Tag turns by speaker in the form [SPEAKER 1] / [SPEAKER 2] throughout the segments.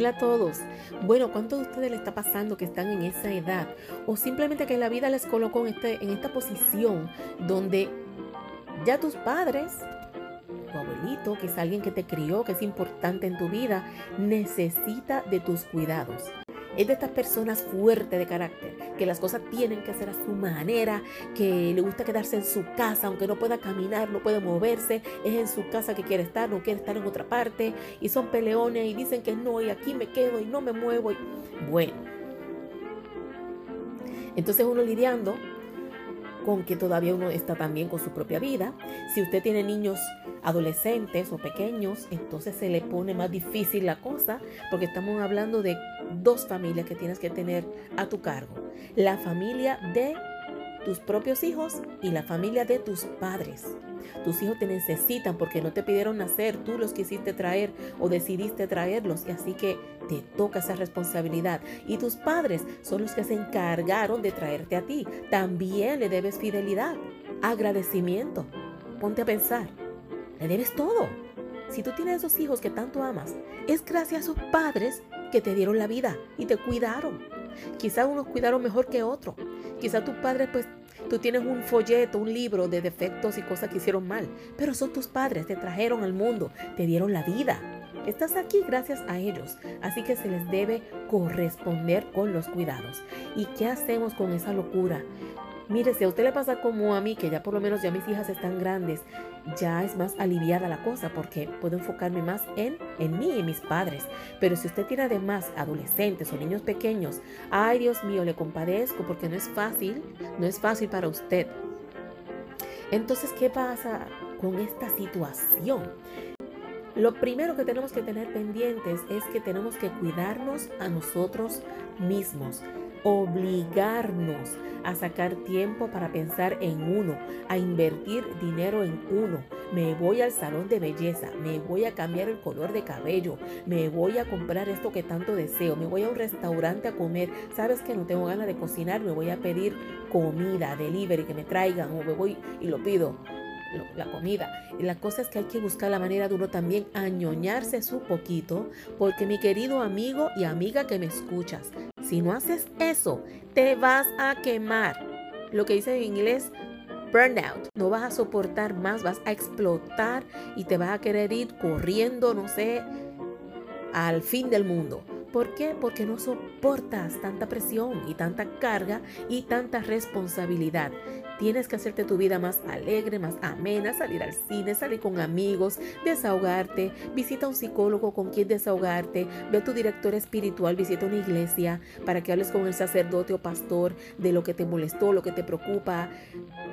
[SPEAKER 1] Hola a todos. Bueno, ¿cuánto de ustedes le está pasando que están en esa edad? O simplemente que la vida les colocó en, este, en esta posición donde ya tus padres, tu abuelito, que es alguien que te crió, que es importante en tu vida, necesita de tus cuidados. Es de estas personas fuertes de carácter, que las cosas tienen que hacer a su manera, que le gusta quedarse en su casa, aunque no pueda caminar, no puede moverse, es en su casa que quiere estar, no quiere estar en otra parte, y son peleones y dicen que no, y aquí me quedo y no me muevo. Bueno, entonces uno lidiando con que todavía uno está también con su propia vida. Si usted tiene niños adolescentes o pequeños, entonces se le pone más difícil la cosa porque estamos hablando de dos familias que tienes que tener a tu cargo. La familia de tus propios hijos y la familia de tus padres. Tus hijos te necesitan porque no te pidieron nacer, tú los quisiste traer o decidiste traerlos y así que te toca esa responsabilidad. Y tus padres son los que se encargaron de traerte a ti. También le debes fidelidad, agradecimiento. Ponte a pensar, le debes todo. Si tú tienes esos hijos que tanto amas, es gracias a sus padres que te dieron la vida y te cuidaron. Quizá unos cuidaron mejor que otros. Quizá tus padres, pues, tú tienes un folleto, un libro de defectos y cosas que hicieron mal. Pero son tus padres, te trajeron al mundo, te dieron la vida. Estás aquí gracias a ellos, así que se les debe corresponder con los cuidados. ¿Y qué hacemos con esa locura? Mire, si a usted le pasa como a mí, que ya por lo menos ya mis hijas están grandes, ya es más aliviada la cosa porque puedo enfocarme más en, en mí y mis padres. Pero si usted tiene además adolescentes o niños pequeños, ay Dios mío, le compadezco porque no es fácil, no es fácil para usted. Entonces, ¿qué pasa con esta situación? Lo primero que tenemos que tener pendientes es que tenemos que cuidarnos a nosotros mismos obligarnos a sacar tiempo para pensar en uno, a invertir dinero en uno. Me voy al salón de belleza, me voy a cambiar el color de cabello, me voy a comprar esto que tanto deseo, me voy a un restaurante a comer. Sabes que no tengo ganas de cocinar, me voy a pedir comida, delivery, que me traigan o me voy y lo pido la comida. Y la cosa es que hay que buscar la manera de uno también añoñarse su poquito, porque mi querido amigo y amiga que me escuchas, si no haces eso, te vas a quemar. Lo que dice en inglés, burnout. No vas a soportar más, vas a explotar y te vas a querer ir corriendo, no sé, al fin del mundo. ¿Por qué? Porque no soportas tanta presión y tanta carga y tanta responsabilidad. Tienes que hacerte tu vida más alegre, más amena, salir al cine, salir con amigos, desahogarte, visita a un psicólogo con quien desahogarte, ve a tu director espiritual, visita una iglesia para que hables con el sacerdote o pastor de lo que te molestó, lo que te preocupa.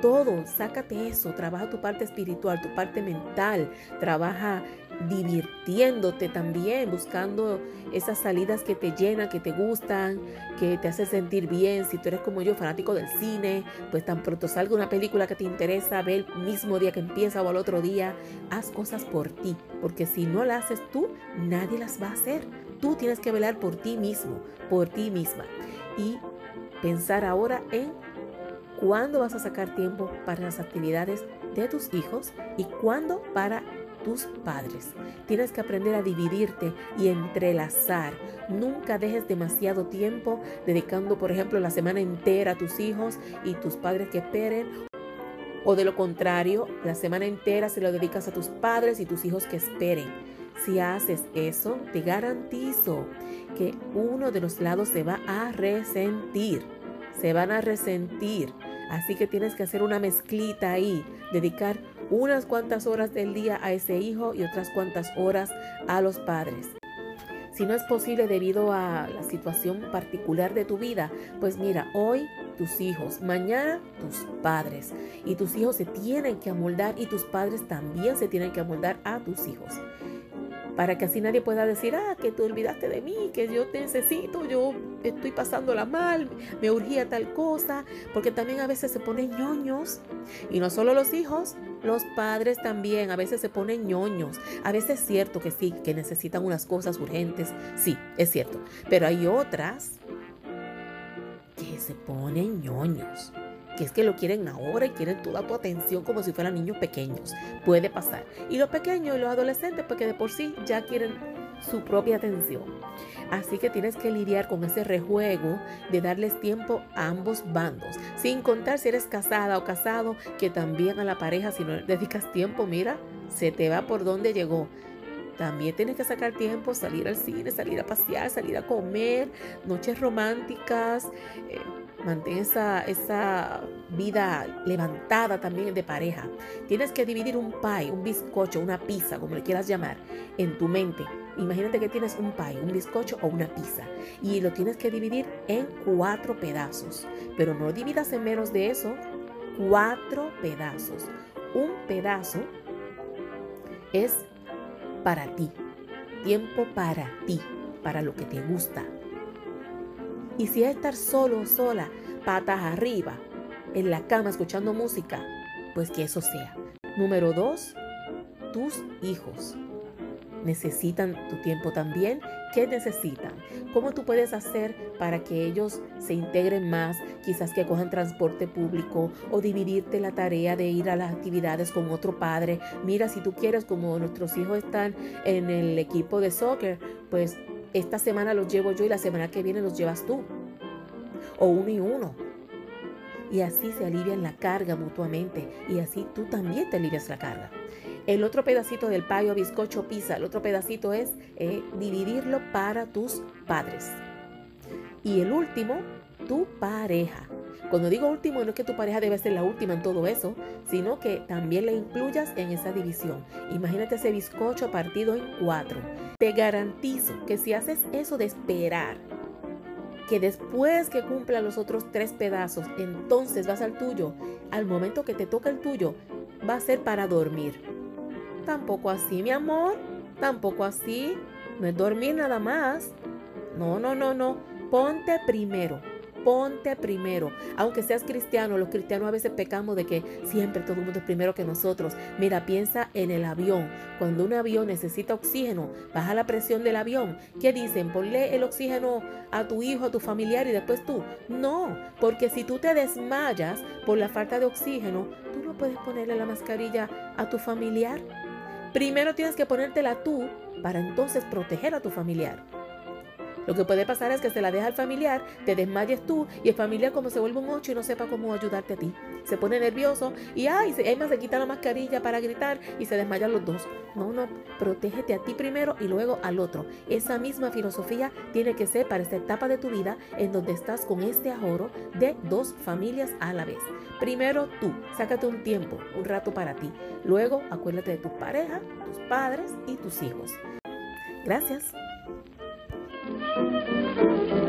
[SPEAKER 1] Todo, sácate eso, trabaja tu parte espiritual, tu parte mental, trabaja divirtiéndote también, buscando esas salidas que te llenan, que te gustan, que te hacen sentir bien. Si tú eres como yo, fanático del cine, pues tan pronto salga una película que te interesa, ve el mismo día que empieza o al otro día, haz cosas por ti, porque si no las haces tú, nadie las va a hacer. Tú tienes que velar por ti mismo, por ti misma. Y pensar ahora en cuándo vas a sacar tiempo para las actividades de tus hijos y cuándo para tus padres. Tienes que aprender a dividirte y entrelazar. Nunca dejes demasiado tiempo dedicando, por ejemplo, la semana entera a tus hijos y tus padres que esperen. O de lo contrario, la semana entera se lo dedicas a tus padres y tus hijos que esperen. Si haces eso, te garantizo que uno de los lados se va a resentir. Se van a resentir. Así que tienes que hacer una mezclita ahí, dedicar unas cuantas horas del día a ese hijo y otras cuantas horas a los padres. Si no es posible debido a la situación particular de tu vida, pues mira, hoy tus hijos, mañana tus padres. Y tus hijos se tienen que amoldar y tus padres también se tienen que amoldar a tus hijos para que así nadie pueda decir, ah, que tú olvidaste de mí, que yo te necesito, yo estoy pasándola mal, me urgía tal cosa, porque también a veces se ponen ñoños, y no solo los hijos, los padres también a veces se ponen ñoños. A veces es cierto que sí, que necesitan unas cosas urgentes, sí, es cierto, pero hay otras que se ponen ñoños que es que lo quieren ahora y quieren toda tu atención como si fueran niños pequeños. Puede pasar. Y los pequeños y los adolescentes, porque de por sí ya quieren su propia atención. Así que tienes que lidiar con ese rejuego de darles tiempo a ambos bandos. Sin contar si eres casada o casado, que también a la pareja, si no dedicas tiempo, mira, se te va por donde llegó. También tienes que sacar tiempo, salir al cine, salir a pasear, salir a comer, noches románticas. Eh, mantén esa, esa vida levantada también de pareja. Tienes que dividir un pie, un bizcocho, una pizza, como le quieras llamar, en tu mente. Imagínate que tienes un pie, un bizcocho o una pizza y lo tienes que dividir en cuatro pedazos. Pero no dividas en menos de eso, cuatro pedazos. Un pedazo es para ti, tiempo para ti, para lo que te gusta. Y si es estar solo sola, patas arriba, en la cama escuchando música, pues que eso sea. Número dos, tus hijos necesitan tu tiempo también. ¿Qué necesitan? ¿Cómo tú puedes hacer para que ellos se integren más? Quizás que cojan transporte público o dividirte la tarea de ir a las actividades con otro padre. Mira, si tú quieres, como nuestros hijos están en el equipo de soccer, pues esta semana los llevo yo y la semana que viene los llevas tú. O uno y uno. Y así se alivian la carga mutuamente y así tú también te alivias la carga. El otro pedacito del payo, bizcocho, pizza, el otro pedacito es eh, dividirlo para tus padres. Y el último, tu pareja. Cuando digo último, no es que tu pareja debe ser la última en todo eso, sino que también le incluyas en esa división. Imagínate ese bizcocho partido en cuatro. Te garantizo que si haces eso de esperar, que después que cumpla los otros tres pedazos, entonces vas al tuyo, al momento que te toca el tuyo, va a ser para dormir Tampoco así, mi amor. Tampoco así. No es dormir nada más. No, no, no, no. Ponte primero. Ponte primero. Aunque seas cristiano, los cristianos a veces pecamos de que siempre todo el mundo es primero que nosotros. Mira, piensa en el avión. Cuando un avión necesita oxígeno, baja la presión del avión. ¿Qué dicen? Ponle el oxígeno a tu hijo, a tu familiar y después tú. No, porque si tú te desmayas por la falta de oxígeno, tú no puedes ponerle la mascarilla a tu familiar. Primero tienes que ponértela tú para entonces proteger a tu familiar. Lo que puede pasar es que se la deja al familiar, te desmayes tú y el familiar como se vuelve un ocho y no sepa cómo ayudarte a ti. Se pone nervioso y ay, más se quita la mascarilla para gritar y se desmayan los dos. No, no, protégete a ti primero y luego al otro. Esa misma filosofía tiene que ser para esta etapa de tu vida en donde estás con este ahorro de dos familias a la vez. Primero tú, sácate un tiempo, un rato para ti. Luego acuérdate de tu pareja, tus padres y tus hijos. Gracias. Música